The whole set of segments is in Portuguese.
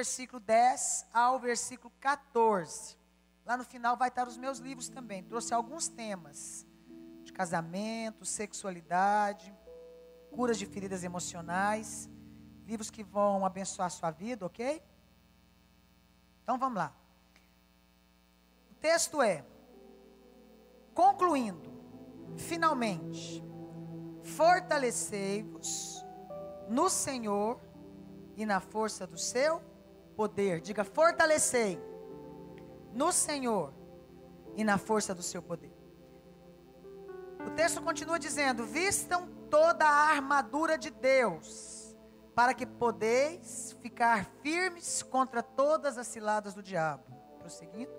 versículo 10 ao versículo 14. Lá no final vai estar os meus livros também. Trouxe alguns temas de casamento, sexualidade, curas de feridas emocionais, livros que vão abençoar a sua vida, ok? Então vamos lá. O texto é: Concluindo, finalmente, fortalecei-vos no Senhor e na força do seu poder. Diga, fortalecei no Senhor e na força do seu poder. O texto continua dizendo: vistam toda a armadura de Deus, para que podeis ficar firmes contra todas as ciladas do diabo. Prosseguindo.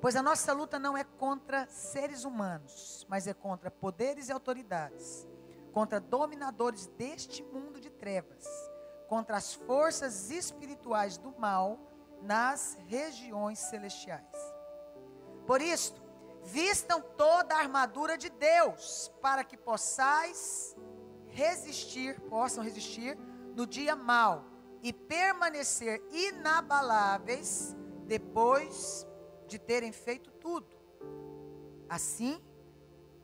Pois a nossa luta não é contra seres humanos, mas é contra poderes e autoridades, contra dominadores deste mundo de trevas, contra as forças espirituais do mal nas regiões celestiais. Por isto, vistam toda a armadura de Deus, para que possais resistir, possam resistir no dia mal e permanecer inabaláveis depois de terem feito tudo. Assim,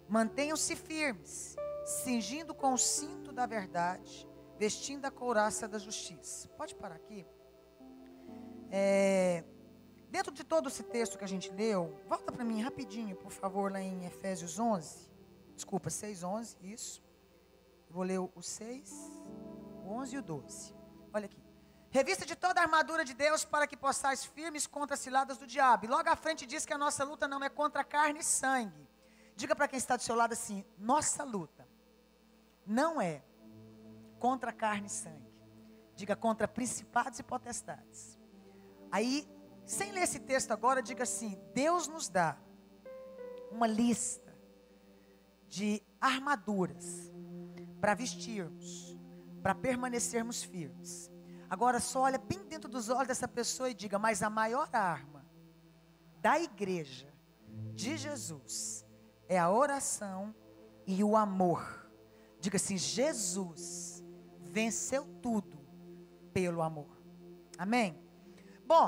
mantenham-se firmes, cingindo com o cinto da verdade, vestindo a couraça da justiça. Pode parar aqui? É, dentro de todo esse texto que a gente leu, volta para mim rapidinho, por favor, lá em Efésios 11. Desculpa, 6, 11, isso. vou ler o 6, o 11 e o 12. Olha aqui. Revista de toda a armadura de Deus para que possais firmes contra as ciladas do diabo. E logo à frente diz que a nossa luta não é contra carne e sangue. Diga para quem está do seu lado assim: nossa luta não é contra carne e sangue. Diga contra principados e potestades. Aí, sem ler esse texto agora, diga assim: Deus nos dá uma lista de armaduras para vestirmos, para permanecermos firmes. Agora só olha bem dentro dos olhos dessa pessoa e diga: Mas a maior arma da igreja de Jesus é a oração e o amor. Diga assim: Jesus venceu tudo pelo amor. Amém? Bom,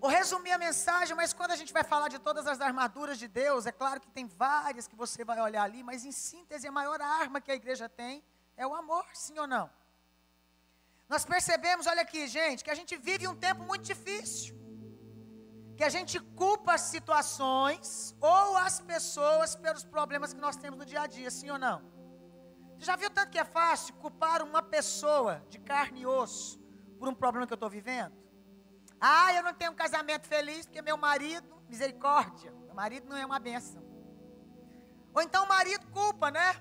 vou resumir a mensagem, mas quando a gente vai falar de todas as armaduras de Deus, é claro que tem várias que você vai olhar ali, mas em síntese, a maior arma que a igreja tem é o amor, sim ou não? Nós percebemos, olha aqui, gente, que a gente vive um tempo muito difícil. Que a gente culpa as situações ou as pessoas pelos problemas que nós temos no dia a dia, sim ou não? Já viu tanto que é fácil culpar uma pessoa de carne e osso por um problema que eu estou vivendo? Ah, eu não tenho um casamento feliz porque meu marido, misericórdia, meu marido não é uma bênção. Ou então o marido culpa, né?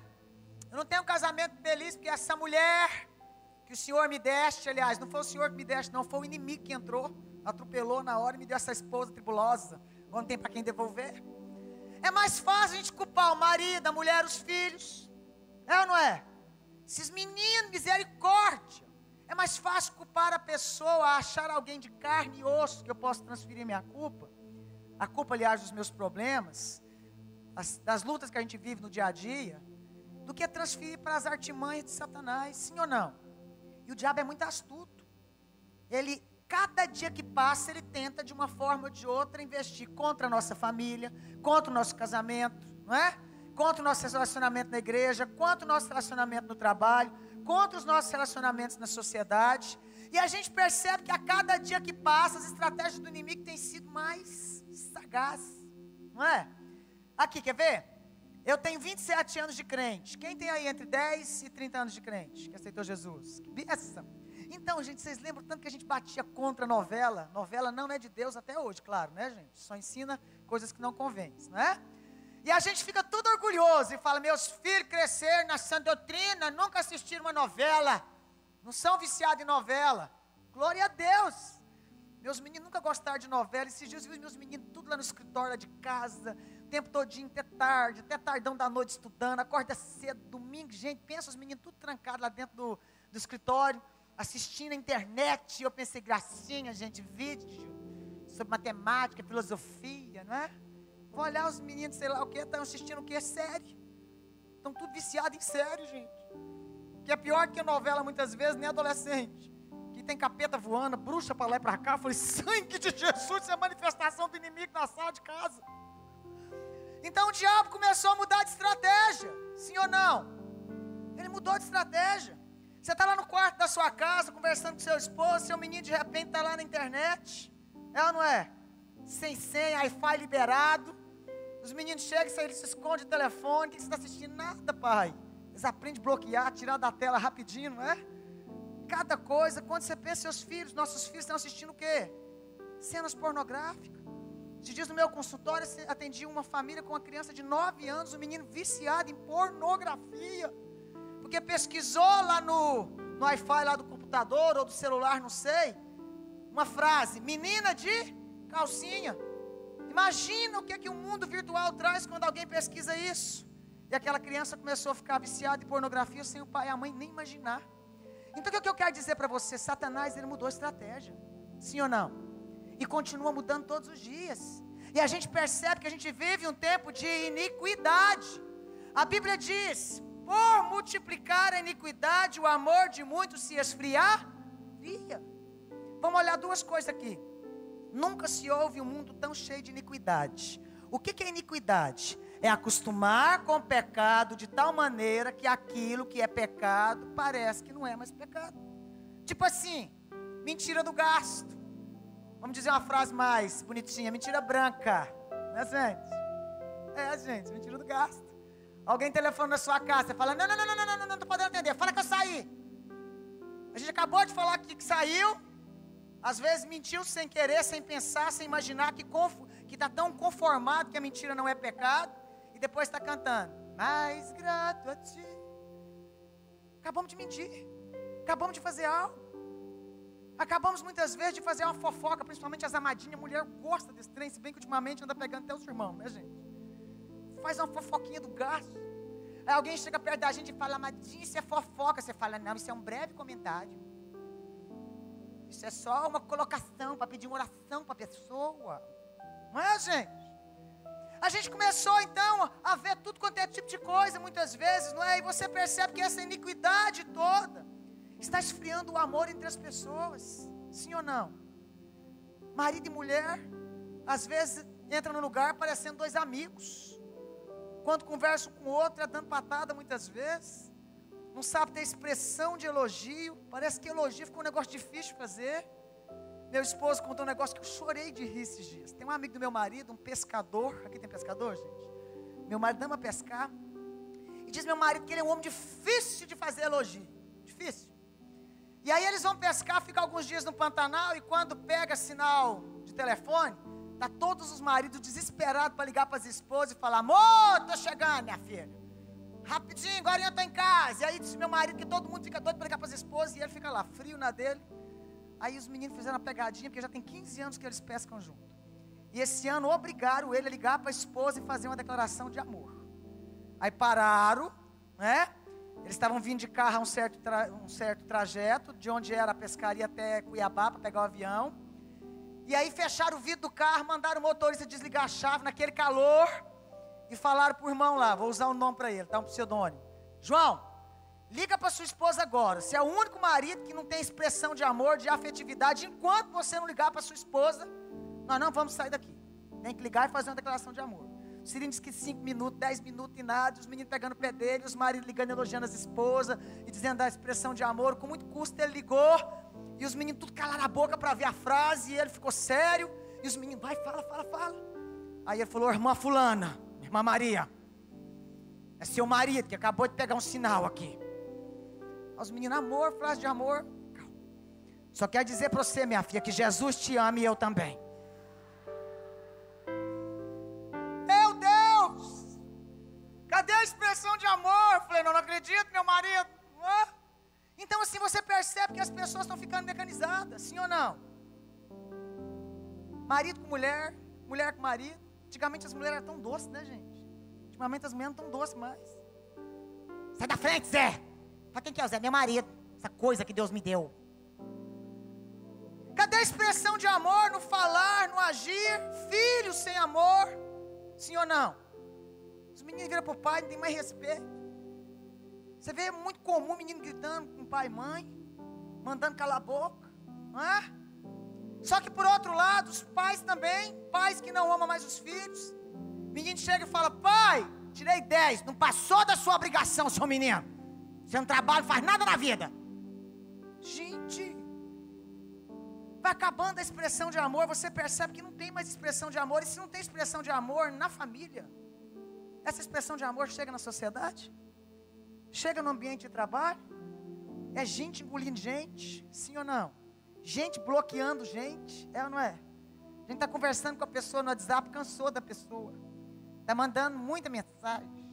Eu não tenho um casamento feliz porque essa mulher que o Senhor me deste, aliás, não foi o Senhor que me deste, não, foi o inimigo que entrou, atropelou na hora e me deu essa esposa tribulosa. Não tem para quem devolver. É mais fácil a gente culpar o marido, a mulher, os filhos. É ou não é? Esses meninos, misericórdia. É mais fácil culpar a pessoa, achar alguém de carne e osso que eu posso transferir minha culpa. A culpa, aliás, dos meus problemas, das, das lutas que a gente vive no dia a dia, do que transferir para as artimanhas de Satanás, sim ou não? E o diabo é muito astuto. Ele, cada dia que passa, ele tenta de uma forma ou de outra investir contra a nossa família, contra o nosso casamento, não é? Contra o nosso relacionamento na igreja, contra o nosso relacionamento no trabalho, contra os nossos relacionamentos na sociedade. E a gente percebe que a cada dia que passa, as estratégias do inimigo têm sido mais sagazes, não é? Aqui, quer ver? Eu tenho 27 anos de crente. Quem tem aí entre 10 e 30 anos de crente que aceitou Jesus? Que bênção. Então, gente, vocês lembram tanto que a gente batia contra a novela? Novela não é de Deus até hoje, claro, né, gente? Só ensina coisas que não convêm, não é? E a gente fica tudo orgulhoso e fala: meus filhos cresceram na sã doutrina, nunca assistiram uma novela, não são viciados em novela. Glória a Deus. Meus meninos nunca gostaram de novela. Esses dias eu vi meus meninos tudo lá no escritório lá de casa, tempo todinho, até tarde, até tardão da noite estudando, acorda cedo, domingo, gente, pensa os meninos tudo trancados lá dentro do, do escritório, assistindo a internet, eu pensei, gracinha, gente, vídeo sobre matemática, filosofia, não é? Vou olhar os meninos, sei lá o que, estão assistindo o que? Série. Estão tudo viciados em série, gente. que é pior que novela muitas vezes, nem adolescente. Que tem capeta voando, bruxa para lá e para cá. Eu falei, sangue de Jesus, isso é manifestação do inimigo na sala de casa. Então o diabo começou a mudar de estratégia, sim ou não? Ele mudou de estratégia. Você está lá no quarto da sua casa, conversando com seu esposo, seu menino de repente está lá na internet. É ou não é? Sem senha, Wi-Fi liberado. Os meninos chegam, eles se escondem o telefone. O que você está assistindo? Nada, pai. Eles aprendem a bloquear, tirar da tela rapidinho, não é? Cada coisa, quando você pensa seus filhos, nossos filhos estão assistindo o quê? Cenas pornográficas. Se diz no meu consultório, atendi uma família com uma criança de 9 anos, um menino viciado em pornografia. Porque pesquisou lá no, no Wi-Fi lá do computador ou do celular, não sei. Uma frase, menina de calcinha. Imagina o que é que o mundo virtual traz quando alguém pesquisa isso. E aquela criança começou a ficar viciada em pornografia sem o pai e a mãe nem imaginar. Então o que eu quero dizer para você? Satanás ele mudou a estratégia. Sim ou não? E continua mudando todos os dias. E a gente percebe que a gente vive um tempo de iniquidade. A Bíblia diz: por multiplicar a iniquidade, o amor de muitos se esfriaria. Vamos olhar duas coisas aqui. Nunca se ouve um mundo tão cheio de iniquidade. O que, é iniquidade? É acostumar com o pecado de tal maneira que aquilo que é pecado parece que não é mais pecado. Tipo assim, mentira do gasto. Vamos dizer uma frase mais bonitinha, mentira branca. Né, gente? É, gente, mentira do gasto. Alguém telefona na sua casa, você fala: não, não, não, não, não, não, não, não estou podendo atender. Fala que eu saí. A gente acabou de falar que, que saiu, às vezes mentiu sem querer, sem pensar, sem imaginar que está tão conformado que a mentira não é pecado. E depois está cantando. Mais grato a ti. Acabamos de mentir. Acabamos de fazer algo. Acabamos muitas vezes de fazer uma fofoca, principalmente as amadinhas. Mulher gosta desse trem, se bem que ultimamente anda pegando até os irmãos, né, gente? Faz uma fofoquinha do gasto. Aí alguém chega perto da gente e fala, amadinha, isso é fofoca. Você fala, não, isso é um breve comentário. Isso é só uma colocação para pedir uma oração para a pessoa. Não é, gente? A gente começou então a ver tudo quanto é tipo de coisa, muitas vezes, não é? E você percebe que essa iniquidade toda está esfriando o amor entre as pessoas. Sim ou não? Marido e mulher, às vezes entram no lugar parecendo dois amigos. Quando conversam com o outro, é dando patada muitas vezes não sabe ter expressão de elogio. Parece que elogio ficou um negócio difícil de fazer. Meu esposo contou um negócio que eu chorei de rir esses dias. Tem um amigo do meu marido, um pescador. Aqui tem pescador, gente? Meu marido ama pescar. E diz meu marido que ele é um homem difícil de fazer elogio. Difícil. E aí eles vão pescar, ficam alguns dias no Pantanal. E quando pega sinal de telefone, tá todos os maridos desesperados para ligar para as esposas e falar: Amor, tô chegando, minha filha. Rapidinho, agora eu estou em casa. E aí disse meu marido que todo mundo fica doido para ligar para as esposas. E ele fica lá, frio na dele. Aí os meninos fizeram a pegadinha, porque já tem 15 anos que eles pescam junto. E esse ano obrigaram ele a ligar para a esposa e fazer uma declaração de amor. Aí pararam, né? Eles estavam vindo de carro a um certo, tra, um certo trajeto, de onde era a pescaria até Cuiabá, para pegar o avião. E aí fecharam o vidro do carro, mandaram o motorista desligar a chave naquele calor e falaram para o irmão lá, vou usar um nome para ele, tá um pseudônimo. João, liga para sua esposa agora. Você é o único marido que não tem expressão de amor, de afetividade. Enquanto você não ligar para sua esposa, nós não vamos sair daqui. Tem que ligar e fazer uma declaração de amor. O Cirino disse que 5 minutos, 10 minutos e nada, os meninos pegando o pé dele, os maridos ligando, elogiando as esposas e dizendo a expressão de amor. Com muito custo ele ligou e os meninos tudo calaram a boca para ver a frase e ele ficou sério. E os meninos, vai, fala, fala, fala. Aí ele falou, irmã fulana, Irmã Maria, é seu marido que acabou de pegar um sinal aqui. Os meninos, amor, frase de amor. Só quer dizer para você, minha filha, que Jesus te ama e eu também. Meu Deus! Cadê a expressão de amor? Eu falei, não, não acredito, meu marido. Então, assim, você percebe que as pessoas estão ficando mecanizadas, sim ou não? Marido com mulher, mulher com marido. Antigamente as mulheres eram tão doces, né, gente? Ultimamente as mulheres não estão doces mais. Sai da frente, Zé! Fala quem que é o Zé? Meu marido. Essa coisa que Deus me deu. Cadê a expressão de amor no falar, no agir? Filho sem amor. Sim ou não? Os meninos viram para o pai, não tem mais respeito. Você vê muito comum menino gritando com pai e mãe, mandando calar a boca, não é? Só que por outro lado, os pais também, pais que não amam mais os filhos. Menino chega e fala: Pai, tirei 10, não passou da sua obrigação, seu menino. Você não trabalha, não faz nada na vida. Gente, vai acabando a expressão de amor, você percebe que não tem mais expressão de amor. E se não tem expressão de amor na família, essa expressão de amor chega na sociedade? Chega no ambiente de trabalho? É gente engolindo gente, sim ou não? Gente bloqueando gente, é ou não é? A gente está conversando com a pessoa no WhatsApp, cansou da pessoa. Está mandando muita mensagem.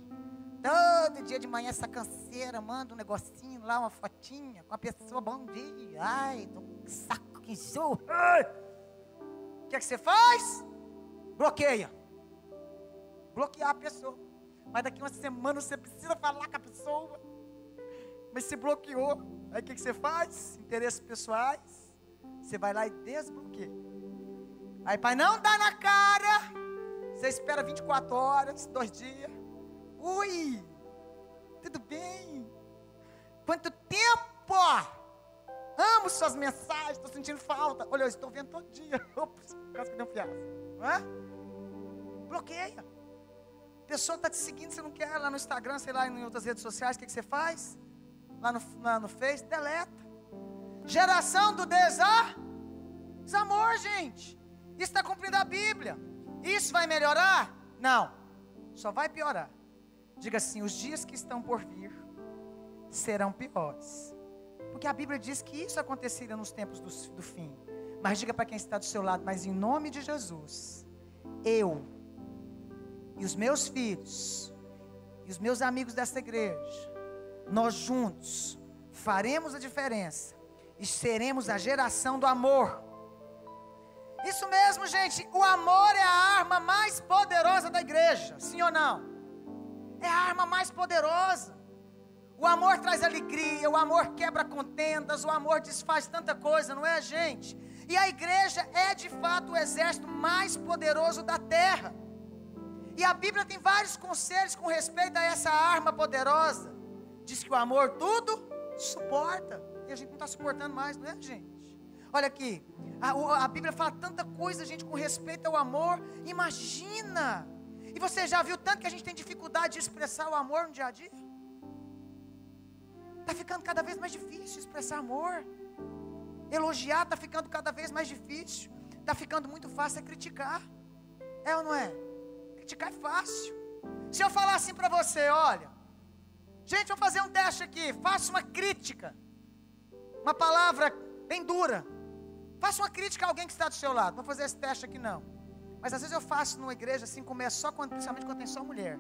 Todo dia de manhã essa canseira manda um negocinho lá, uma fotinha com a pessoa, bom dia. Ai, tô com saco que enjoo. O que é que você faz? Bloqueia. Bloquear a pessoa. Mas daqui uma semana você precisa falar com a pessoa. Mas se bloqueou. Aí o que, que você faz? Interesses pessoais. Você vai lá e desbloqueia. Aí, pai, não dá na cara. Você espera 24 horas, dois dias. Oi, tudo bem? Quanto tempo? Amo suas mensagens, estou sentindo falta. Olha, eu estou vendo todo dia. Ops, quase que deu um fiasco. É? Bloqueia. A pessoa está te seguindo, você não quer lá no Instagram, sei lá, em outras redes sociais, o que, que você faz? Lá no, lá no Face, deleta. Geração do desamor, gente. Isso está cumprindo a Bíblia. Isso vai melhorar? Não, só vai piorar. Diga assim: os dias que estão por vir serão piores. Porque a Bíblia diz que isso aconteceria nos tempos do, do fim. Mas diga para quem está do seu lado, mas em nome de Jesus, eu e os meus filhos e os meus amigos desta igreja, nós juntos faremos a diferença e seremos a geração do amor. Isso mesmo, gente, o amor é a arma mais poderosa da igreja, sim ou não? É a arma mais poderosa. O amor traz alegria, o amor quebra contendas, o amor desfaz tanta coisa, não é, gente? E a igreja é de fato o exército mais poderoso da terra. E a Bíblia tem vários conselhos com respeito a essa arma poderosa. Diz que o amor tudo suporta. E a gente não está suportando mais, não é, gente? Olha aqui, a, a Bíblia fala tanta coisa, gente, com respeito ao amor. Imagina e você já viu tanto que a gente tem dificuldade de expressar o amor no dia a dia? Está ficando cada vez mais difícil expressar amor. Elogiar está ficando cada vez mais difícil. Está ficando muito fácil é criticar. É ou não é? Criticar é fácil. Se eu falar assim para você, olha, gente, vou fazer um teste aqui. Faça uma crítica. Uma palavra bem dura. Faça uma crítica a alguém que está do seu lado. Vou fazer esse teste aqui não. Mas às vezes eu faço numa igreja assim, começa só quando, principalmente quando tem só mulher.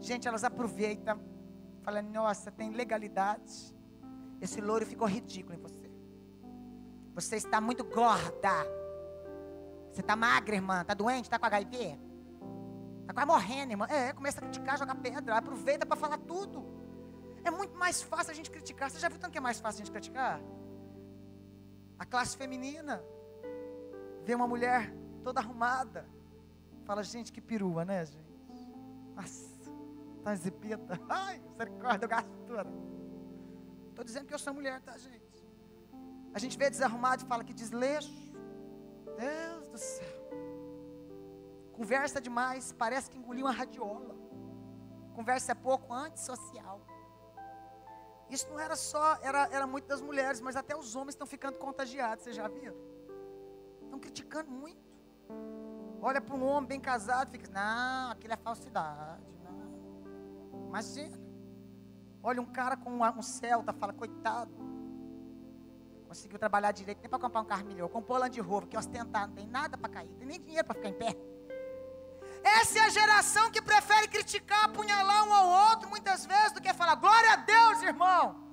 Gente, elas aproveitam, falam, nossa, tem legalidade. Esse louro ficou ridículo em você. Você está muito gorda. Você está magra, irmã. Está doente? Está com HIV? Está quase morrendo, irmã. É, começa a criticar, jogar pedra. Aproveita para falar tudo. É muito mais fácil a gente criticar. Você já viu tanto que é mais fácil a gente criticar? A classe feminina. Vê uma mulher toda arrumada. Fala, gente, que perua, né, gente? Nossa, tá zipeta. Ai, misericórdia, eu gasto tudo. Estou dizendo que eu sou mulher, tá, gente? A gente vê desarrumado e fala que desleixo. Deus do céu. Conversa demais, parece que engoliu uma radiola. Conversa é pouco antissocial. Isso não era só, era, era muito das mulheres, mas até os homens estão ficando contagiados, vocês já viram? Estão criticando muito. Olha para um homem bem casado fica, não, aquilo é falsidade. Não. Imagina. Olha um cara com um Celta, fala, coitado. Conseguiu trabalhar direito, nem para comprar um carro melhor. Comprou Land Rover, que ostentar, não tem nada para cair, tem nem dinheiro para ficar em pé. Essa é a geração que prefere criticar, apunhalar um ao outro muitas vezes do que falar, glória a Deus, irmão.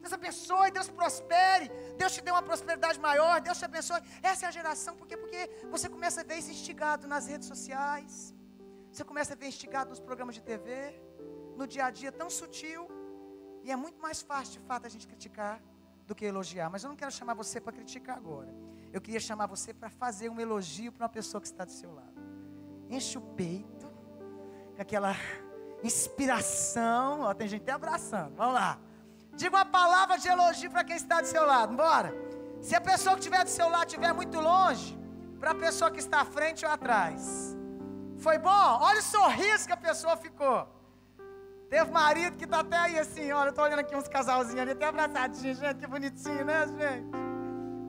Deus abençoe, Deus prospere, Deus te dê uma prosperidade maior, Deus te abençoe. Essa é a geração, por quê? Porque você começa a ver isso instigado nas redes sociais, você começa a ver instigado nos programas de TV, no dia a dia tão sutil, e é muito mais fácil de fato a gente criticar do que elogiar. Mas eu não quero chamar você para criticar agora, eu queria chamar você para fazer um elogio para uma pessoa que está do seu lado. Enche o peito, com aquela inspiração. Ó, tem gente até abraçando. Vamos lá. Diga uma palavra de elogio para quem está do seu lado. Bora. Se a pessoa que estiver do seu lado estiver muito longe, para a pessoa que está à frente ou atrás. Foi bom? Olha o sorriso que a pessoa ficou. Teve marido que está até aí assim, olha, eu estou olhando aqui uns casalzinhos ali, até abraçadinhos, gente, que bonitinho, né, gente?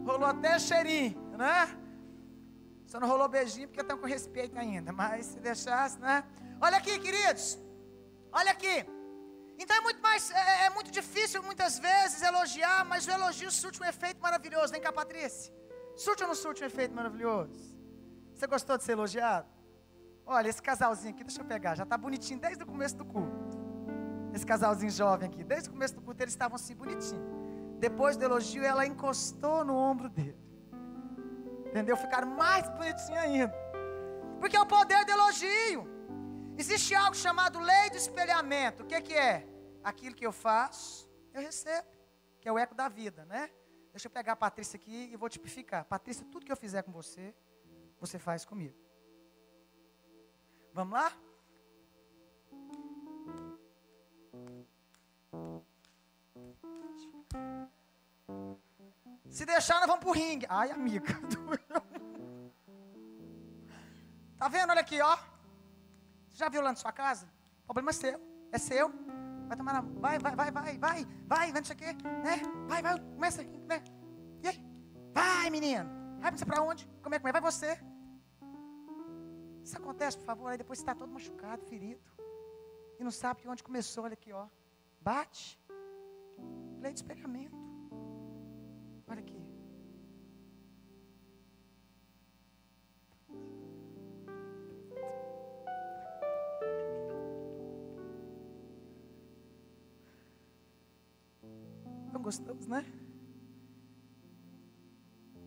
Rolou até cheirinho, né? Só não rolou beijinho porque tenho com respeito ainda, mas se deixasse, né? Olha aqui, queridos, olha aqui. Então é muito mais, é, é muito difícil muitas vezes elogiar, mas o elogio surte um efeito maravilhoso. Vem cá, Patrícia. Surte ou não surte um efeito maravilhoso? Você gostou de ser elogiado? Olha, esse casalzinho aqui, deixa eu pegar, já está bonitinho desde o começo do culto. Esse casalzinho jovem aqui, desde o começo do culto eles estavam assim bonitinhos. Depois do elogio, ela encostou no ombro dele. Entendeu? Ficaram mais bonitinhos ainda. Porque é o poder do elogio. Existe algo chamado lei do espelhamento. O que, que é? Aquilo que eu faço, eu recebo. Que é o eco da vida, né? Deixa eu pegar a Patrícia aqui e vou tipificar. Patrícia, tudo que eu fizer com você, você faz comigo. Vamos lá? Se deixar, nós vamos pro ringue. Ai, amiga. tá vendo? Olha aqui, ó. Você já viu lá na sua casa? O problema é seu. É seu. Vai tomar na. Vai, vai, vai, vai, vai, vai, vai, não sei. Né? Vai, vai, começa, né? E aí? Vai, menino. Vai você pra onde? Como é que é? Vai você. Isso acontece, por favor, aí depois você está todo machucado, ferido. E não sabe de onde começou, olha aqui, ó. Bate. Lei de espelhamento. Aqui. Tão gostoso, né?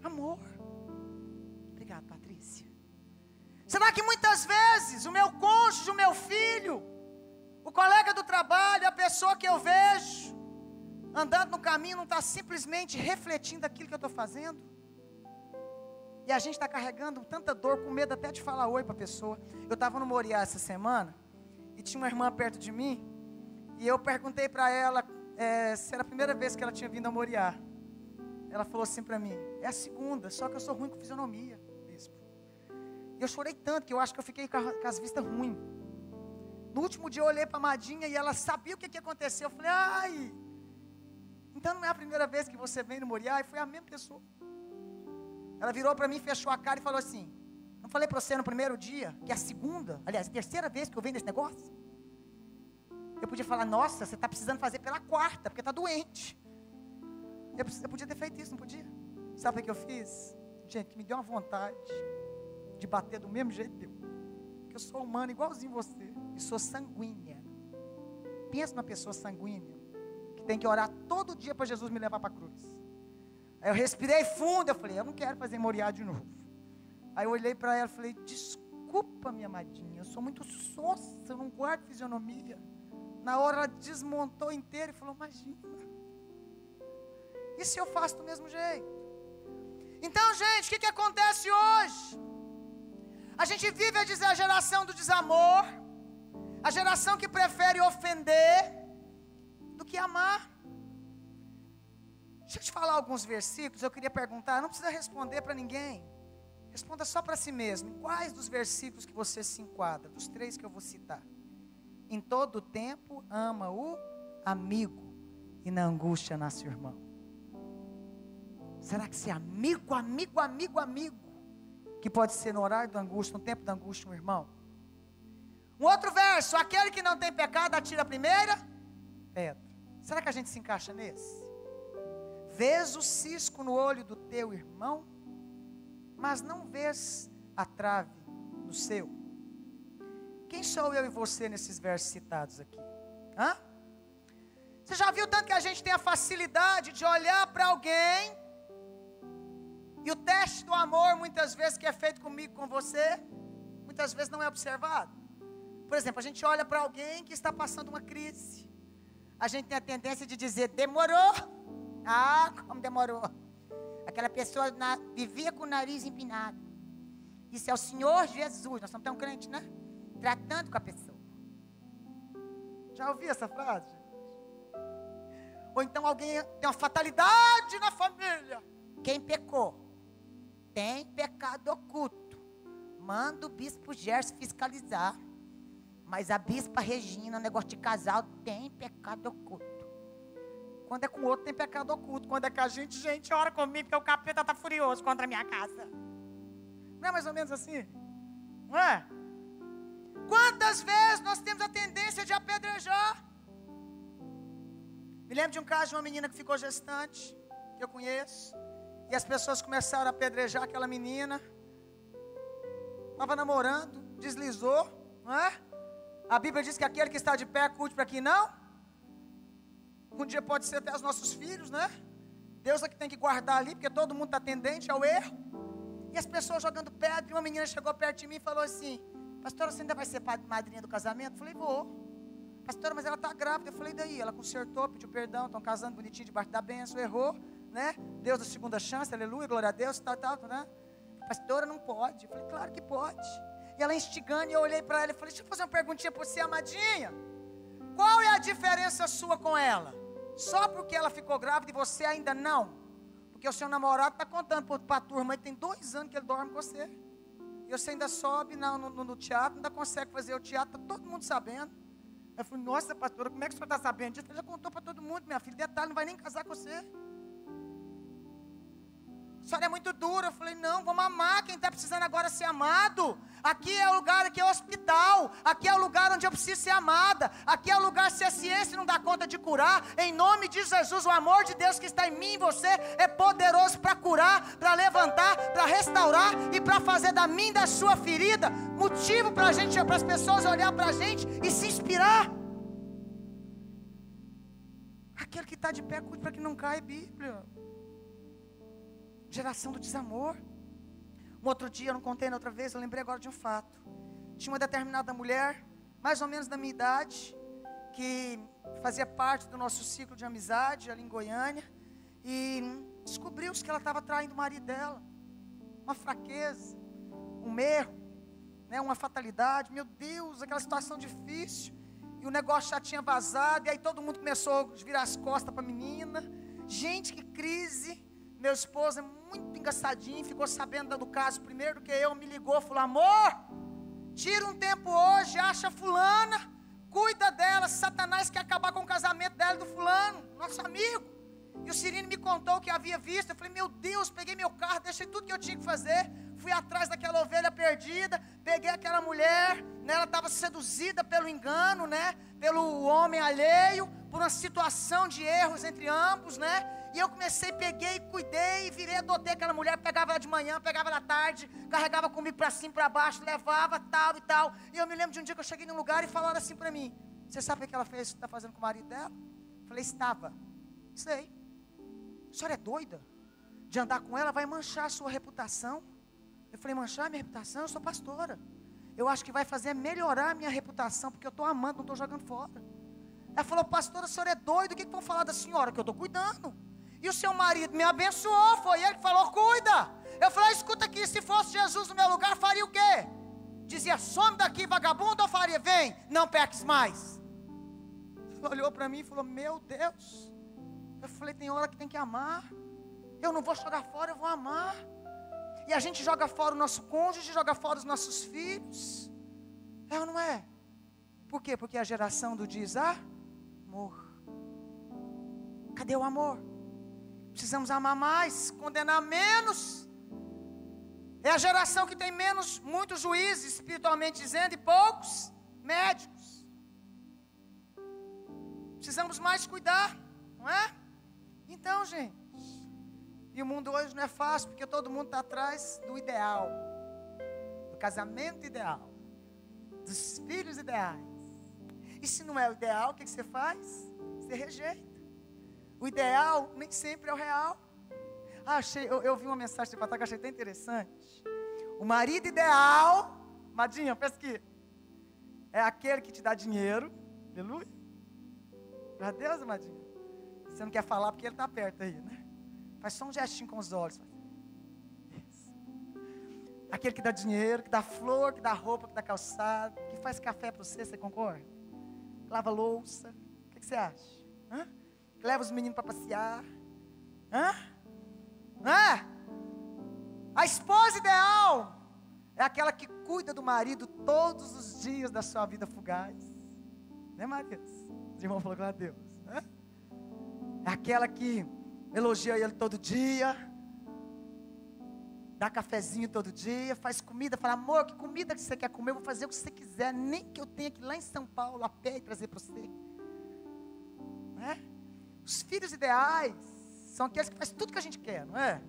Amor. Obrigado, Patrícia. Será que muitas vezes o meu cônjuge, o meu filho, o colega do trabalho, a pessoa que eu vejo, andando no caminho, não está simplesmente refletindo aquilo que eu estou fazendo? E a gente está carregando tanta dor, com medo até de falar oi para a pessoa. Eu estava no Moriá essa semana, e tinha uma irmã perto de mim, e eu perguntei para ela é, se era a primeira vez que ela tinha vindo a Moriá. Ela falou assim para mim: é a segunda, só que eu sou ruim com fisionomia. E eu chorei tanto que eu acho que eu fiquei com, as vistas ruins. No último dia eu olhei para a Madinha e ela sabia o que, que aconteceu. Eu falei, ai, então não é a primeira vez que você vem no Moriá? E foi a mesma pessoa. Ela virou para mim, fechou a cara e falou assim: Não falei para você no primeiro dia, que é a segunda, aliás, a terceira vez que eu venho nesse negócio? Eu podia falar, nossa, você está precisando fazer pela quarta, porque está doente. Eu, eu podia ter feito isso, não podia? Sabe o que eu fiz? Gente, me deu uma vontade de bater do mesmo jeito que eu. Porque eu sou humano igualzinho você. E sou sanguínea. Pensa numa pessoa sanguínea. Tem que orar todo dia para Jesus me levar para a cruz. Aí eu respirei fundo. Eu falei, eu não quero fazer moriar de novo. Aí eu olhei para ela e falei, desculpa, minha amadinha. Eu sou muito sossa, eu não guardo fisionomia. Na hora ela desmontou inteira e falou, imagina. E se eu faço do mesmo jeito? Então, gente, o que, que acontece hoje? A gente vive a geração do desamor, a geração que prefere ofender do que amar. Deixa eu te falar alguns versículos, eu queria perguntar, não precisa responder para ninguém. Responda só para si mesmo. Quais dos versículos que você se enquadra? Dos três que eu vou citar. Em todo tempo ama o amigo e na angústia nasce o irmão. Será que é amigo, amigo, amigo, amigo? que pode ser no horário da angústia, no tempo da angústia, um irmão. Um outro verso: aquele que não tem pecado atira a primeira pedra. Será que a gente se encaixa nesse? Vês o cisco no olho do teu irmão, mas não vês a trave no seu. Quem sou eu e você nesses versos citados aqui? Hã? Você já viu tanto que a gente tem a facilidade de olhar para alguém e o teste do amor, muitas vezes, que é feito comigo, com você, muitas vezes não é observado. Por exemplo, a gente olha para alguém que está passando uma crise. A gente tem a tendência de dizer, demorou. Ah, como demorou. Aquela pessoa na, vivia com o nariz empinado. Isso é o Senhor Jesus. Nós somos tão crentes, né? Tratando com a pessoa. Já ouvi essa frase? Ou então alguém tem uma fatalidade na família. Quem pecou? Tem pecado oculto. Manda o bispo Gerson fiscalizar. Mas a bispa Regina, negócio de casal, tem pecado oculto. Quando é com outro, tem pecado oculto. Quando é com a gente, gente, ora comigo, porque o capeta está furioso contra a minha casa. Não é mais ou menos assim? Não é? Quantas vezes nós temos a tendência de apedrejar? Me lembro de um caso de uma menina que ficou gestante, que eu conheço, e as pessoas começaram a apedrejar aquela menina. Estava namorando, deslizou, não é? A Bíblia diz que aquele que está de pé curte para quem não. Um dia pode ser até os nossos filhos, né? Deus é que tem que guardar ali, porque todo mundo está tendente ao erro. E as pessoas jogando pedra, e uma menina chegou perto de mim e falou assim: Pastora, você ainda vai ser madrinha do casamento? Eu falei, vou. Pastora, mas ela está grávida. Eu falei, daí? Ela consertou, pediu perdão, estão casando bonitinho debaixo da bênção, errou, né? Deus da segunda chance, aleluia, glória a Deus, tal, tal, né? Pastora, não pode. Eu falei, claro que pode. E ela instigando, e eu olhei para ela e falei, deixa eu fazer uma perguntinha para você, amadinha. Qual é a diferença sua com ela? Só porque ela ficou grávida e você ainda não? Porque o seu namorado está contando para a turma, ele tem dois anos que ele dorme com você. E você ainda sobe no, no, no teatro, ainda consegue fazer o teatro, está todo mundo sabendo. Eu falei, nossa, pastora, como é que o senhor está sabendo disso? Ele já contou para todo mundo, minha filha. Detalhe, não vai nem casar com você. Senhora é muito dura. Eu falei, não, vamos amar quem está precisando agora ser amado. Aqui é o lugar, aqui é o hospital. Aqui é o lugar onde eu preciso ser amada. Aqui é o lugar, se a ciência não dá conta de curar, em nome de Jesus, o amor de Deus que está em mim e você é poderoso para curar, para levantar, para restaurar e para fazer da mim, da sua ferida, motivo para a gente, para as pessoas olhar para a gente e se inspirar. Aquele que está de pé, cuide para que não caia, Bíblia geração do desamor. Um outro dia, eu não contei na outra vez, eu lembrei agora de um fato. Tinha uma determinada mulher, mais ou menos da minha idade, que fazia parte do nosso ciclo de amizade ali em Goiânia, e descobriu-se que ela estava traindo o marido dela. Uma fraqueza, um erro, né, uma fatalidade. Meu Deus, aquela situação difícil. E o negócio já tinha vazado, e aí todo mundo começou a virar as costas para a menina. Gente, que crise. Meu esposo é muito engraçadinho, ficou sabendo do caso primeiro que eu, me ligou, falou: amor, tira um tempo hoje, acha fulana, cuida dela, Satanás quer acabar com o casamento dela e do fulano, nosso amigo. E o Cirino me contou o que havia visto. Eu falei, meu Deus, peguei meu carro, deixei tudo que eu tinha que fazer. Fui atrás daquela ovelha perdida, peguei aquela mulher, né, ela estava seduzida pelo engano, né? Pelo homem alheio, por uma situação de erros entre ambos, né? E eu comecei, peguei, cuidei, virei, adotei aquela mulher, pegava ela de manhã, pegava ela à tarde, carregava comigo para cima, para baixo, levava tal e tal. E eu me lembro de um dia que eu cheguei num lugar e falaram assim para mim: Você sabe o que ela fez, está fazendo com o marido dela? Eu falei: Estava. Sei. A senhora é doida? De andar com ela vai manchar a sua reputação. Eu falei: Manchar a minha reputação? Eu sou pastora. Eu acho que vai fazer melhorar a minha reputação, porque eu estou amando, não estou jogando fora. Ela falou: Pastora, a senhora é doida? O que, que vão falar da senhora? Que eu estou cuidando. E o seu marido me abençoou, foi ele que falou: cuida. Eu falei: escuta aqui, se fosse Jesus no meu lugar, faria o quê? Dizia: some daqui, vagabundo, ou faria: vem, não peques mais. Ela olhou para mim e falou: meu Deus. Eu falei: tem hora que tem que amar. Eu não vou jogar fora, eu vou amar. E a gente joga fora o nosso cônjuge, joga fora os nossos filhos. É ou não é? Por quê? Porque a geração do desamor. Cadê o amor? Precisamos amar mais, condenar menos. É a geração que tem menos, muitos juízes, espiritualmente dizendo, e poucos médicos. Precisamos mais cuidar, não é? Então, gente, e o mundo hoje não é fácil, porque todo mundo está atrás do ideal, do casamento ideal, dos filhos ideais. E se não é o ideal, o que, você faz? Você rejeita. O ideal nem sempre é o real. Ah, achei, eu, eu vi uma mensagem de Patak, achei até interessante. O marido ideal, Madinha, pesquisa, é aquele que te dá dinheiro. Aleluia. Meu Deus, Madinha. Você não quer falar porque ele está perto aí, né? Faz só um gestinho com os olhos. Isso. Aquele que dá dinheiro, que dá flor, que dá roupa, que dá calçado, que faz café para você, você concorda? lava louça. O que, que você acha? Hã? Leva os meninos para passear. Hã? Hã? A esposa ideal é aquela que cuida do marido todos os dias da sua vida fugaz. Né, Marias? Os irmãos falaram, glória a Deus. Hã? É aquela que elogia ele todo dia, dá cafezinho todo dia, faz comida, fala, amor, que comida que você quer comer? Eu vou fazer o que você quiser, nem que eu tenha que lá em São Paulo a pé e trazer para você. Né? Os filhos ideais são aqueles que fazem tudo que a gente quer, não é?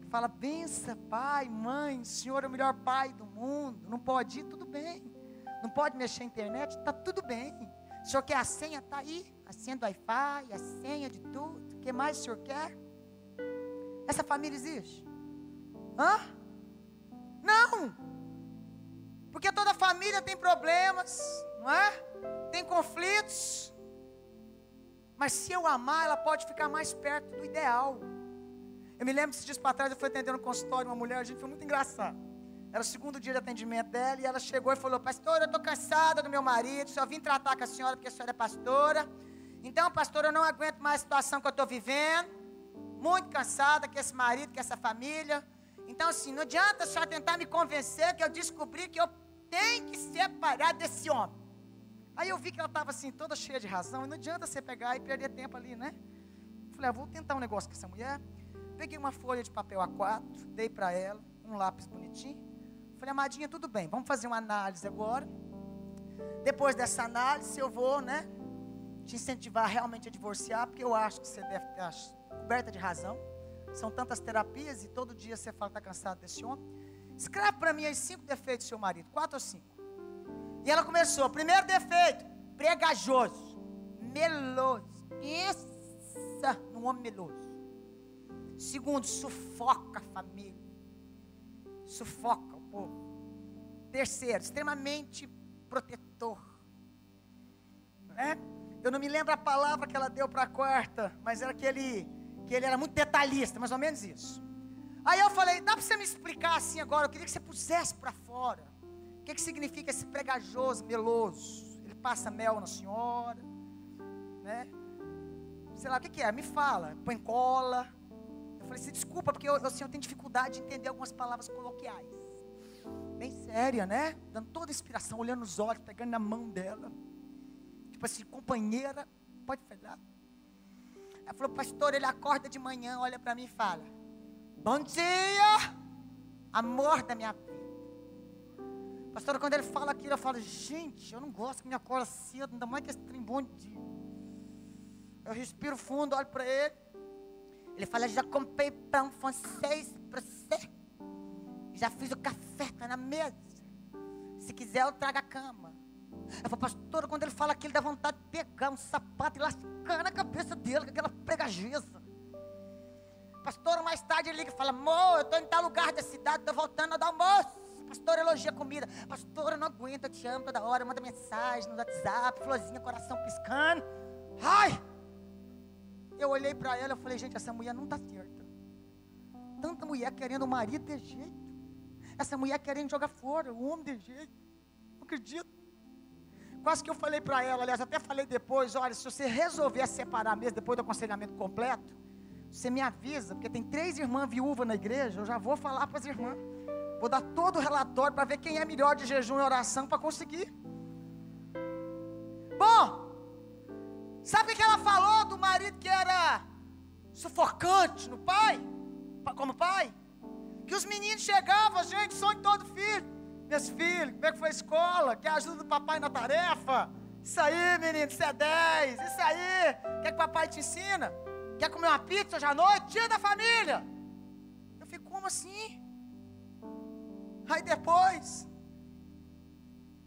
Que fala, bença, pai, mãe, o senhor é o melhor pai do mundo, não pode ir, tudo bem. Não pode mexer na internet, está tudo bem. O senhor quer a senha? Está aí. A senha do Wi-Fi, a senha de tudo. O que mais o senhor quer? Essa família existe? Hã? Não! Porque toda família tem problemas, não é? Tem conflitos. Mas se eu amar, ela pode ficar mais perto do ideal. Eu me lembro esses dias para trás eu fui atender no consultório uma mulher, a gente foi muito engraçado. Era o segundo dia de atendimento dela e ela chegou e falou: Pastor, eu estou cansada do meu marido, só vim tratar com a senhora porque a senhora é pastora. Então, pastor, eu não aguento mais a situação que eu estou vivendo. Muito cansada com esse marido, com essa família. Então, assim, não adianta a senhora tentar me convencer que eu descobri que eu tenho que separar desse homem. Aí eu vi que ela estava assim, toda cheia de razão, e não adianta você pegar e perder tempo ali, né? Falei, ah, vou tentar um negócio com essa mulher. Peguei uma folha de papel A4, dei para ela, um lápis bonitinho. Falei, amadinha, tudo bem, vamos fazer uma análise agora. Depois dessa análise, eu vou, né, te incentivar realmente a divorciar, porque eu acho que você deve estar coberta de razão. São tantas terapias e todo dia você fala que está cansado desse homem. Escreve para mim os cinco defeitos do seu marido, quatro ou cinco. E ela começou. Primeiro defeito, pregajoso, meloso. Pensa num homem meloso. Segundo, sufoca a família. Sufoca o povo. Terceiro, extremamente protetor. Né? Eu não me lembro a palavra que ela deu para a quarta, mas era que ele, que ele era muito detalhista, mais ou menos isso. Aí eu falei, dá para você me explicar assim agora? Eu queria que você pusesse para fora. Que, que significa esse pregajoso, meloso? Ele passa mel na senhora, né? Sei lá, o que, que é? Me fala. Põe cola. Eu falei assim, desculpa, porque eu, assim, eu tenho dificuldade de entender algumas palavras coloquiais. Bem séria, né? Dando toda a inspiração, olhando nos olhos, pegando na mão dela. Tipo assim, companheira, pode falar. Ela falou, pastor, ele acorda de manhã, olha para mim e fala: Bom dia, amor da minha. Pastor, quando ele fala aquilo, eu falo, gente, eu não gosto que me acorda cedo, ainda mais que esse trem bom dia. Eu respiro fundo, olho para ele. Ele fala: Já comprei pão francês para você. Já fiz o café, está na mesa. Se quiser, eu trago a cama. Eu falo, pastor, quando ele fala aquilo, dá vontade de pegar um sapato e lascar na cabeça dele, com aquela pregajeza. Pastor, mais tarde ele liga e fala: Amor, eu estou em tal lugar da cidade, estou voltando dar almoço. Pastor, elogia comida. Pastor, eu não aguento, eu te amo toda hora. Manda mensagem no WhatsApp, florzinha, coração piscando. Ai! Eu olhei para ela e falei, gente, essa mulher não está certa. Tanta mulher querendo o marido de jeito. Essa mulher querendo jogar fora o homem de jeito. Não acredito. Quase que eu falei para ela, aliás, até falei depois, olha, se você resolver separar mesmo depois do aconselhamento completo, você me avisa, porque tem três irmãs viúvas na igreja, eu já vou falar para as irmãs. Vou dar todo o relatório para ver quem é melhor de jejum e oração para conseguir. Bom, Sabe o que ela falou do marido que era sufocante no pai? Como pai? Que os meninos chegavam, gente, sonho todo filho. Meus filhos, como é que foi a escola? Quer ajuda do papai na tarefa? Isso aí, menino, isso é 10. Isso aí, quer que o papai te ensina? Quer comer uma pizza hoje à noite? Dia da família. Eu fico, como assim? Aí depois,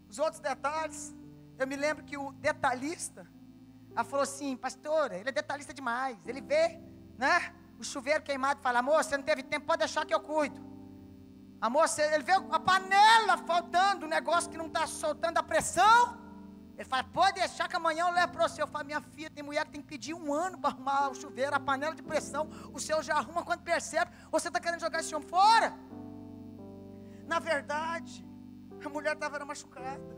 os outros detalhes. Eu me lembro que o detalhista, ela falou assim, pastora, ele é detalhista demais. Ele vê, né? O chuveiro queimado e fala, amor, você não teve tempo, pode deixar que eu cuido. Amor, ele vê a panela faltando, o negócio que não está soltando a pressão. Ele fala, pode deixar que amanhã eu levo para você. Eu falo, minha filha, tem mulher que tem que pedir um ano para arrumar o chuveiro, a panela de pressão. O seu já arruma quando percebe. Você está querendo jogar esse homem fora? Na verdade, a mulher estava machucada.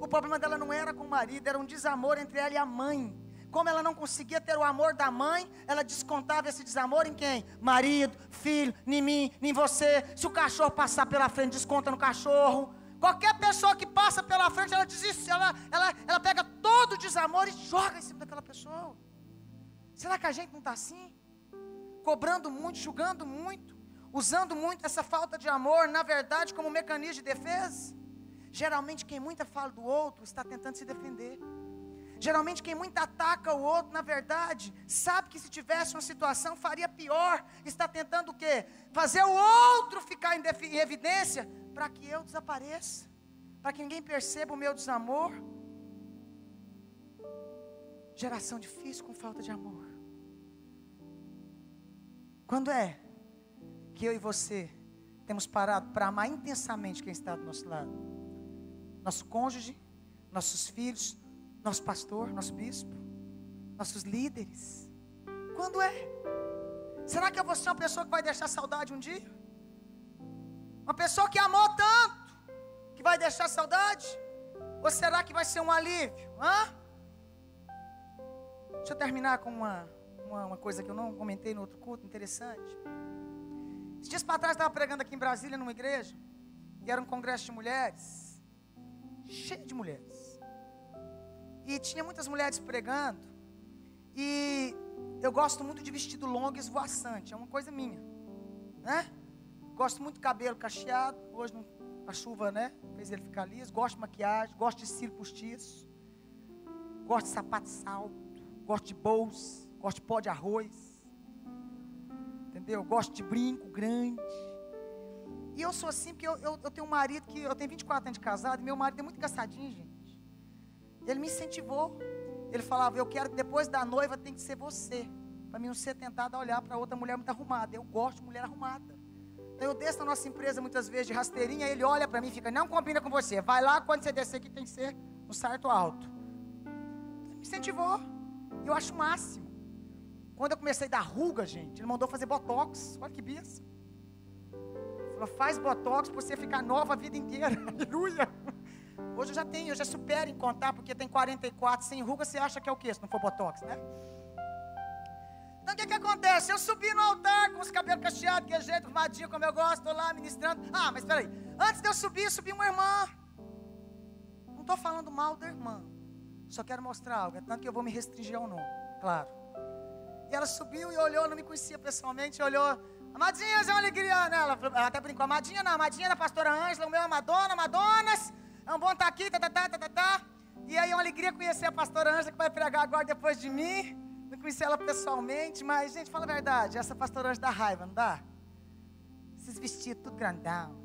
O problema dela não era com o marido, era um desamor entre ela e a mãe. Como ela não conseguia ter o amor da mãe, ela descontava esse desamor em quem? Marido, filho, em mim, em você. Se o cachorro passar pela frente, desconta no cachorro. Qualquer pessoa que passa pela frente, ela desiste, ela, ela, ela pega todo o desamor e joga em cima daquela pessoa. Será que a gente não está assim? Cobrando muito, julgando muito, usando muito essa falta de amor, na verdade, como mecanismo de defesa? Geralmente, quem muito fala do outro está tentando se defender. Geralmente, quem muito ataca o outro, na verdade, sabe que se tivesse uma situação faria pior. Está tentando o quê? Fazer o outro ficar em, em evidência para que eu desapareça, para que ninguém perceba o meu desamor. Geração difícil com falta de amor. Quando é que eu e você temos parado para amar intensamente quem está do nosso lado? Nosso cônjuge, nossos filhos, nosso pastor, nosso bispo, nossos líderes. Quando é? Será que eu vou ser uma pessoa que vai deixar saudade um dia? Uma pessoa que amou tanto, que vai deixar saudade? Ou será que vai ser um alívio? Hã? Deixa eu terminar com uma, uma, uma coisa que eu não comentei no outro culto, interessante. Dias para trás estava pregando aqui em Brasília, numa igreja, e era um congresso de mulheres, cheio de mulheres. E tinha muitas mulheres pregando. E eu gosto muito de vestido longo e esvoaçante. É uma coisa minha. Né? Gosto muito de cabelo cacheado. Hoje não, a chuva, né? Fez ele ficar liso. Gosto de maquiagem. Gosto de cílio postiço. Gosto de sapato salto. Gosto de bolsa. Gosto de pó de arroz. Entendeu? Gosto de brinco grande. E eu sou assim porque eu, eu, eu tenho um marido que. Eu tenho 24 anos de casado. E meu marido é muito engraçadinho, gente. Ele me incentivou. Ele falava: Eu quero que depois da noiva tem que ser você. Para mim não ser tentado a olhar para outra mulher muito arrumada. Eu gosto de mulher arrumada. Então eu desço na nossa empresa muitas vezes de rasteirinha. Ele olha para mim e fica: Não combina com você. Vai lá, quando você descer aqui tem que ser um sarto alto. Ele me incentivou. Eu acho o máximo. Quando eu comecei a dar ruga, gente, ele mandou fazer botox. Olha que bicha. Falou: Faz botox para você ficar nova a vida inteira. Aleluia. Hoje eu já tenho, eu já supero em contar, porque tem 44 sem ruga, você acha que é o quê, se não for botox, né? Então o que, que acontece? Eu subi no altar com os cabelos cacheados, que é jeito arrumadinho, como eu gosto, estou lá ministrando. Ah, mas peraí, antes de eu subir, subi uma irmã. Não estou falando mal da irmã, só quero mostrar algo, é tanto que eu vou me restringir ao nome, claro. E ela subiu e olhou, não me conhecia pessoalmente, olhou. Amadinha, é uma alegria, né? Ela, ela até brincou, Amadinha não, Amadinha da pastora Ângela, o meu é Madonna, Madonas. É um bom estar tá aqui, tá, tá, tá, tá, tá, tá. E aí é uma alegria conhecer a pastora Ângela que vai pregar agora depois de mim. Não conheci ela pessoalmente, mas, gente, fala a verdade. Essa pastora Ângela dá raiva, não dá? Esses vestidos tudo grandão.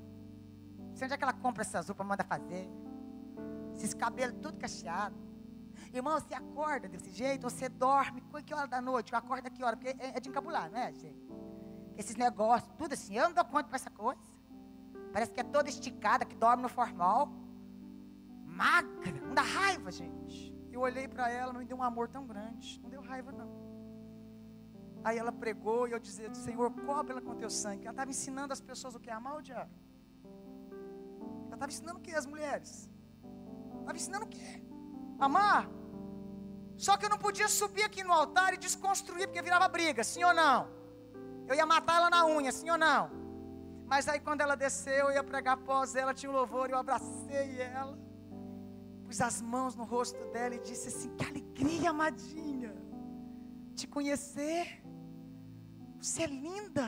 Você onde é que ela compra essas roupas, manda fazer? Esses cabelos tudo cacheado. Irmão, você acorda desse jeito, você dorme, que hora da noite? Acorda que hora? Porque é, é de encabular, né, gente? Esses negócios, tudo assim, eu não dou conta para essa coisa. Parece que é toda esticada, que dorme no formal magra, não dá raiva, gente. Eu olhei para ela, não me deu um amor tão grande, não deu raiva não. Aí ela pregou e eu dizia, Senhor, cobre ela com teu sangue. Ela estava ensinando as pessoas o que? Amar o diabo. Ela estava ensinando o que as mulheres? Estava ensinando o que? Amar. Só que eu não podia subir aqui no altar e desconstruir, porque virava briga, sim ou não? Eu ia matar ela na unha, sim ou não? Mas aí quando ela desceu, eu ia pregar após ela, tinha um louvor, eu abracei ela pus as mãos no rosto dela e disse assim: Que alegria, amadinha, te conhecer. Você é linda.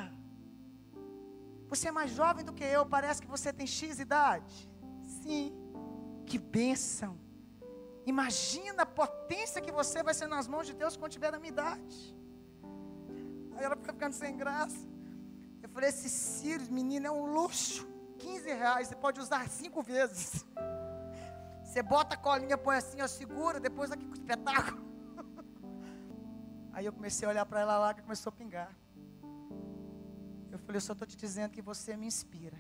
Você é mais jovem do que eu, parece que você tem X idade. Sim, que bênção. Imagina a potência que você vai ser nas mãos de Deus quando tiver a minha idade. Aí ela fica ficando sem graça. Eu falei: Esse Ciro, menino, é um luxo. 15 reais, você pode usar cinco vezes. Você bota a colinha, põe assim, ó, segura, depois aqui com espetáculo. Aí eu comecei a olhar para ela lá, que começou a pingar. Eu falei, eu só estou te dizendo que você me inspira.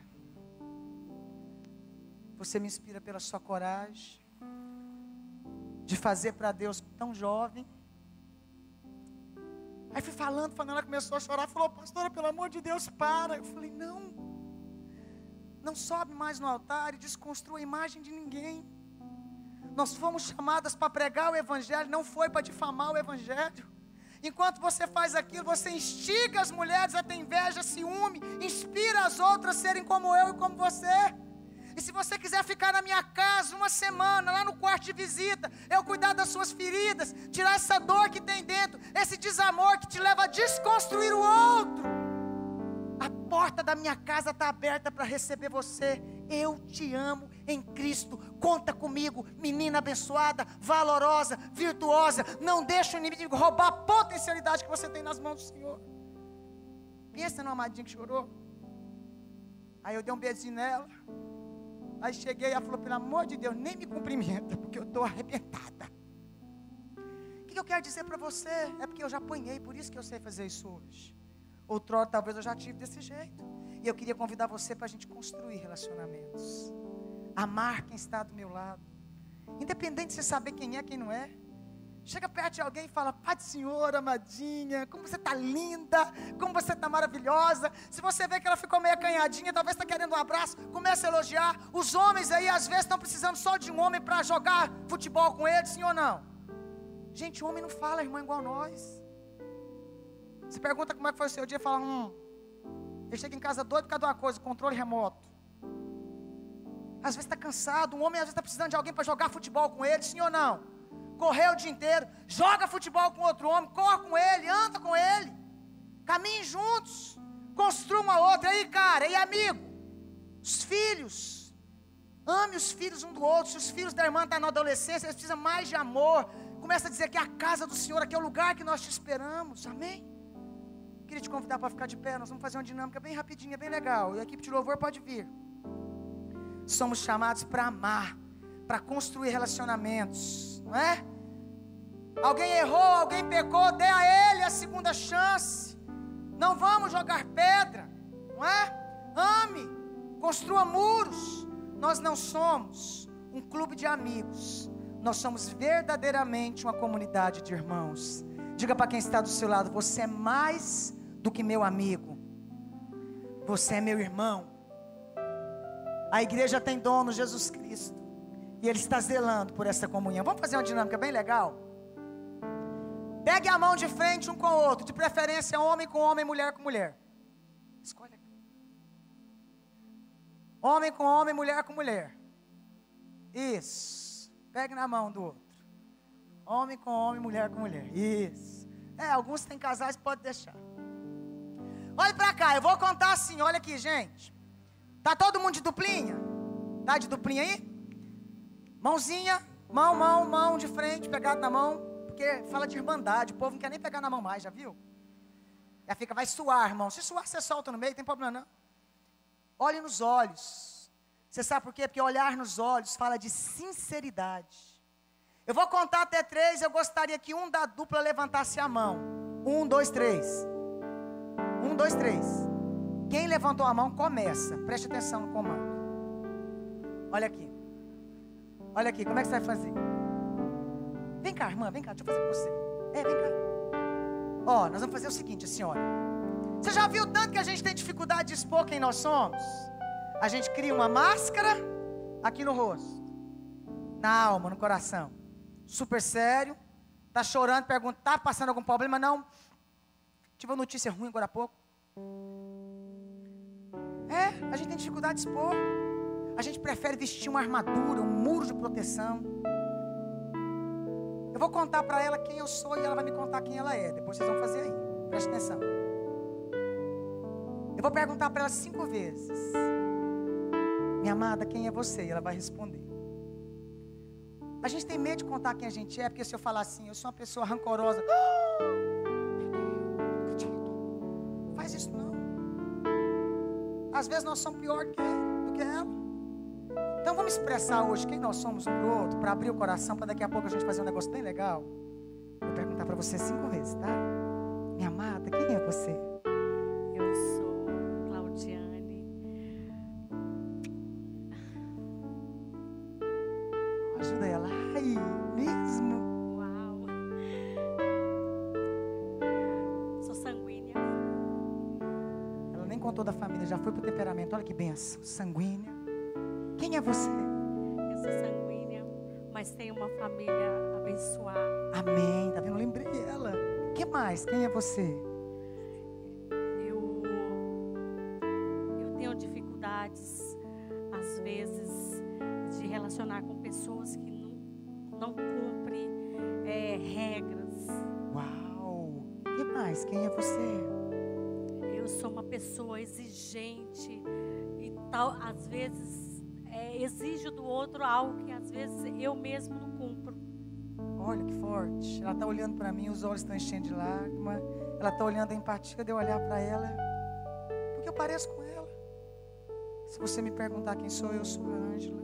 Você me inspira pela sua coragem de fazer para Deus tão jovem. Aí fui falando, falando, ela começou a chorar, falou, pastora, pelo amor de Deus, para. Eu falei, não, não sobe mais no altar e desconstrua a imagem de ninguém. Nós fomos chamadas para pregar o Evangelho, não foi para difamar o Evangelho. Enquanto você faz aquilo, você instiga as mulheres a ter inveja, ciúme, inspira as outras a serem como eu e como você. E se você quiser ficar na minha casa uma semana, lá no quarto de visita, eu cuidar das suas feridas, tirar essa dor que tem dentro, esse desamor que te leva a desconstruir o outro. A porta da minha casa está aberta para receber você. Eu te amo em Cristo. Conta comigo, menina abençoada, valorosa, virtuosa. Não deixa o inimigo roubar a potencialidade que você tem nas mãos do Senhor. Pensa no amadinho que chorou. Aí eu dei um beijinho nela. Aí cheguei e ela falou: pelo amor de Deus, nem me cumprimenta, porque eu estou arrebentada. O que eu quero dizer para você? É porque eu já apanhei, por isso que eu sei fazer isso hoje. Outrora talvez eu já tive desse jeito. E eu queria convidar você para a gente construir relacionamentos. Amar quem está do meu lado. Independente de você saber quem é, quem não é. Chega perto de alguém e fala: Pai do Senhor, amadinha, como você está linda, como você está maravilhosa. Se você vê que ela ficou meio acanhadinha, talvez está querendo um abraço, comece a elogiar. Os homens aí, às vezes, estão precisando só de um homem para jogar futebol com eles, sim ou não? Gente, o homem não fala, irmão, igual nós. Você pergunta como é que foi o seu dia, fala: Hum, ele chega em casa doido por causa de uma coisa, controle remoto. Às vezes está cansado, um homem às vezes está precisando de alguém para jogar futebol com ele, sim ou não? Correr o dia inteiro, joga futebol com outro homem, corre com ele, anda com ele, caminhe juntos, construa uma outra. Aí, cara, e amigo, os filhos, ame os filhos um do outro. Se os filhos da irmã estão tá na adolescência, eles precisam mais de amor. Começa a dizer que é a casa do Senhor, aqui é o lugar que nós te esperamos. Amém? Queria te convidar para ficar de pé. Nós vamos fazer uma dinâmica bem rapidinha, bem legal. E a equipe de louvor pode vir. Somos chamados para amar, para construir relacionamentos, não é? Alguém errou, alguém pecou, dê a ele a segunda chance. Não vamos jogar pedra, não é? Ame, construa muros. Nós não somos um clube de amigos. Nós somos verdadeiramente uma comunidade de irmãos. Diga para quem está do seu lado: você é mais do que meu amigo. Você é meu irmão. A igreja tem dono, Jesus Cristo. E Ele está zelando por essa comunhão. Vamos fazer uma dinâmica bem legal? Pegue a mão de frente um com o outro, de preferência homem com homem, mulher com mulher. Escolha. Homem com homem, mulher com mulher. Isso. Pegue na mão do outro. Homem com homem, mulher com mulher. Isso. É, alguns têm casais, pode deixar. Olhe para cá, eu vou contar assim, olha aqui, gente. Tá todo mundo de duplinha? Tá de duplinha aí? Mãozinha, mão, mão, mão de frente, pegado na mão. Porque fala de irmandade, o povo não quer nem pegar na mão mais, já viu? Já fica, vai suar, irmão. Se suar, você solta no meio, tem problema não. Olhe nos olhos. Você sabe por quê? Porque olhar nos olhos fala de sinceridade. Eu vou contar até três, eu gostaria que um da dupla levantasse a mão. Um, dois, três. Um, dois, três. Quem levantou a mão, começa. Preste atenção no comando. Olha aqui. Olha aqui, como é que você vai fazer? Vem cá, irmã, vem cá, deixa eu fazer com você. É, vem cá. Ó, nós vamos fazer o seguinte, assim, olha. Você já viu tanto que a gente tem dificuldade de expor quem nós somos? A gente cria uma máscara aqui no rosto, na alma, no coração. Super sério. Tá chorando, pergunta, tá passando algum problema? Não. Tive uma notícia ruim agora há pouco. É, a gente tem dificuldade de expor. A gente prefere vestir uma armadura, um muro de proteção. Eu vou contar para ela quem eu sou e ela vai me contar quem ela é. Depois vocês vão fazer aí. Preste atenção. Eu vou perguntar para ela cinco vezes. Minha amada, quem é você? E ela vai responder. A gente tem medo de contar quem a gente é, porque se eu falar assim, eu sou uma pessoa rancorosa. não. Faz isso não. Às vezes nós somos pior do que ela. Então vamos expressar hoje quem nós somos um outro, para abrir o coração, para daqui a pouco a gente fazer um negócio bem legal. Vou perguntar para você cinco vezes, tá? Minha amada, quem é você? Eu sou Claudiane. Ajuda ela. Ai, mesmo? Uau. Sou sanguínea. Ela nem contou da família, já foi pro temperamento. Olha que benção. Sanguínea. Quem é você? Eu sou sanguínea, mas tenho uma família abençoada. Amém. Tá vendo? Lembrei ela. O que mais? Quem é você? Eu, eu tenho dificuldades, às vezes, de relacionar com pessoas que não, não cumprem é, regras. Uau. O que mais? Quem é você? Eu sou uma pessoa exigente e tal, às vezes exijo do outro algo que às vezes eu mesmo não cumpro. Olha que forte. Ela está olhando para mim, os olhos estão enchendo de lágrima. Ela está olhando a empatia de eu olhar para ela. Porque eu pareço com ela. Se você me perguntar quem sou, eu sou a Ângela.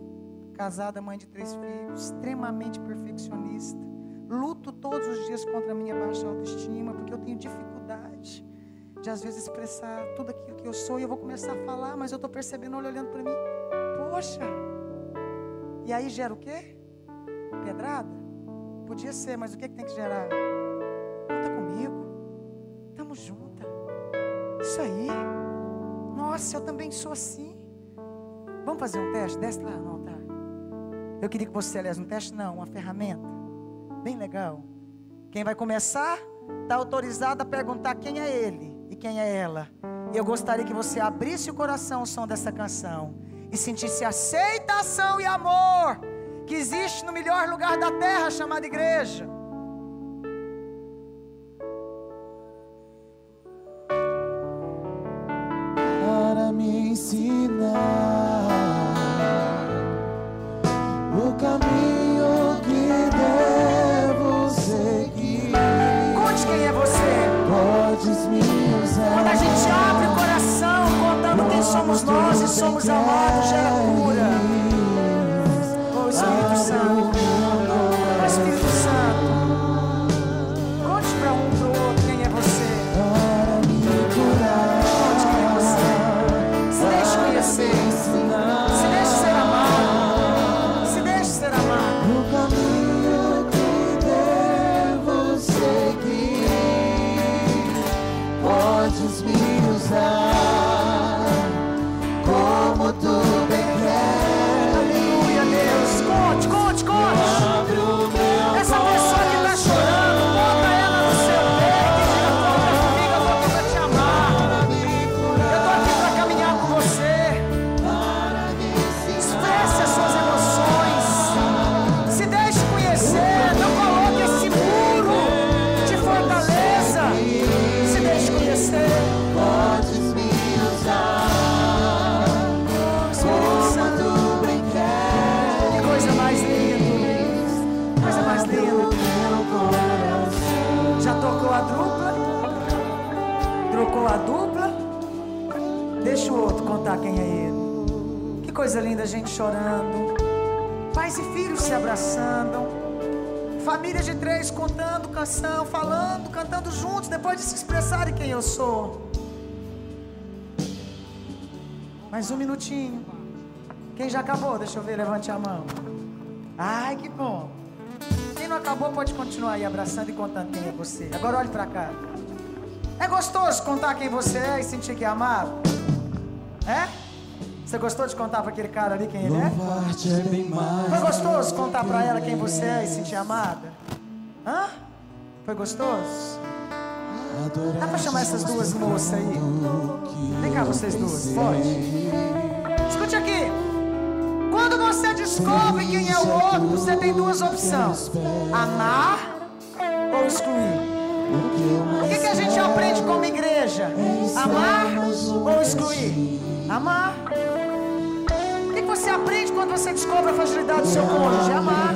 Casada, mãe de três filhos, extremamente perfeccionista. Luto todos os dias contra a minha baixa autoestima, porque eu tenho dificuldade de às vezes expressar tudo aquilo que eu sou. E eu vou começar a falar, mas eu estou percebendo, olha, olhando para mim. Poxa! E aí gera o quê? Pedrada? Podia ser, mas o que, que tem que gerar? Conta comigo. Tamo junta. Isso aí. Nossa, eu também sou assim. Vamos fazer um teste? Desce lá no altar. Eu queria que você, aliás, um teste não, uma ferramenta. Bem legal. Quem vai começar está autorizado a perguntar quem é ele e quem é ela. E eu gostaria que você abrisse o coração ao som dessa canção e sentisse aceitação e amor que existe no melhor lugar da terra chamado igreja. Somos amados, gera cura. Gente chorando. Pais e filhos se abraçando. Família de três contando canção, falando, cantando juntos, depois de se expressarem quem eu sou. Mais um minutinho. Quem já acabou? Deixa eu ver, levante a mão. Ai, que bom. Quem não acabou pode continuar aí abraçando e contando quem é você. Agora olhe pra cá. É gostoso contar quem você é e sentir que é amado? É? Você gostou de contar pra aquele cara ali quem ele é? É. Foi gostoso contar pra ela quem você é e sentir amada? Hã? Foi gostoso? Dá pra chamar essas duas moças aí? Vem cá, vocês duas, pode? Escute aqui. Quando você descobre quem é o outro, você tem duas opções: amar ou excluir. O que, que a gente aprende como igreja? Amar ou excluir? Amar. Você aprende quando você descobre a fragilidade do seu cônjuge? Amar.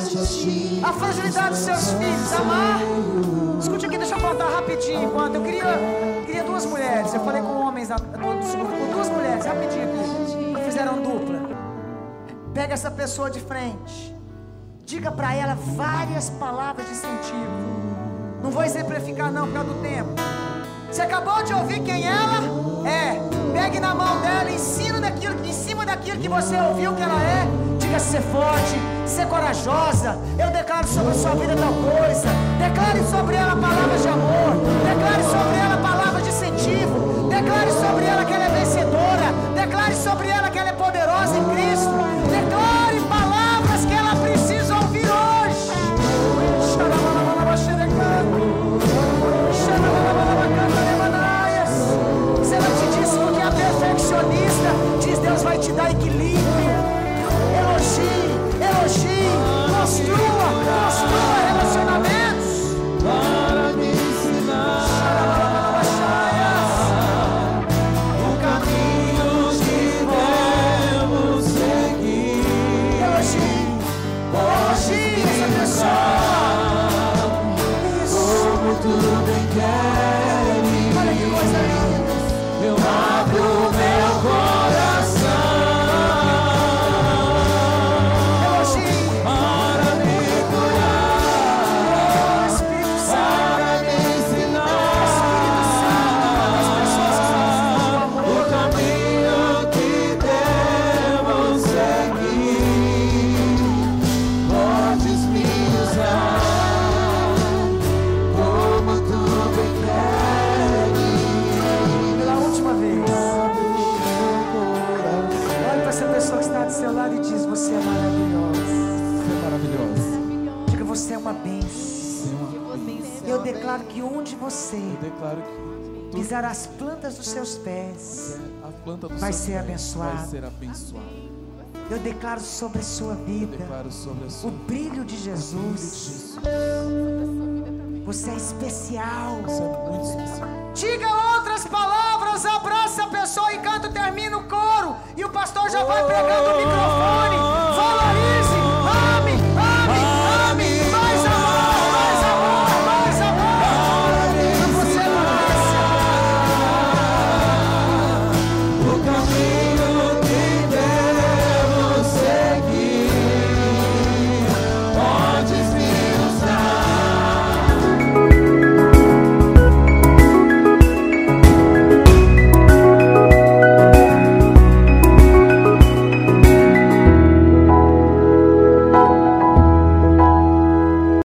A fragilidade dos seus filhos? Amar. Escute aqui, deixa eu contar rapidinho. Enquanto eu queria, queria duas mulheres. Eu falei com homens na- no com duas mulheres, rapidinho aqui. que Fizeram dupla. Pega essa pessoa de frente. Diga pra ela várias palavras de incentivo. Não vou exemplificar não por causa do tempo. Você acabou de ouvir quem ela é. Pegue na mão dela, ensina daquilo, em cima daquilo que você ouviu que ela é. Diga ser forte, ser corajosa. Eu declaro sobre a sua vida tal coisa. Declare sobre ela palavras de amor. Declare sobre ela palavras de incentivo. Declare sobre ela que ela é vencedora. Declare sobre ela que ela é planta do vai ser abençoado. vai ser abençoado. Eu declaro sobre a sua vida a sua... o brilho de Jesus. Brilho de Jesus. Você é especial. Você é muito especial. Diga outras palavras, abraça a pessoa e canto termina o coro e o pastor já vai pegando o microfone.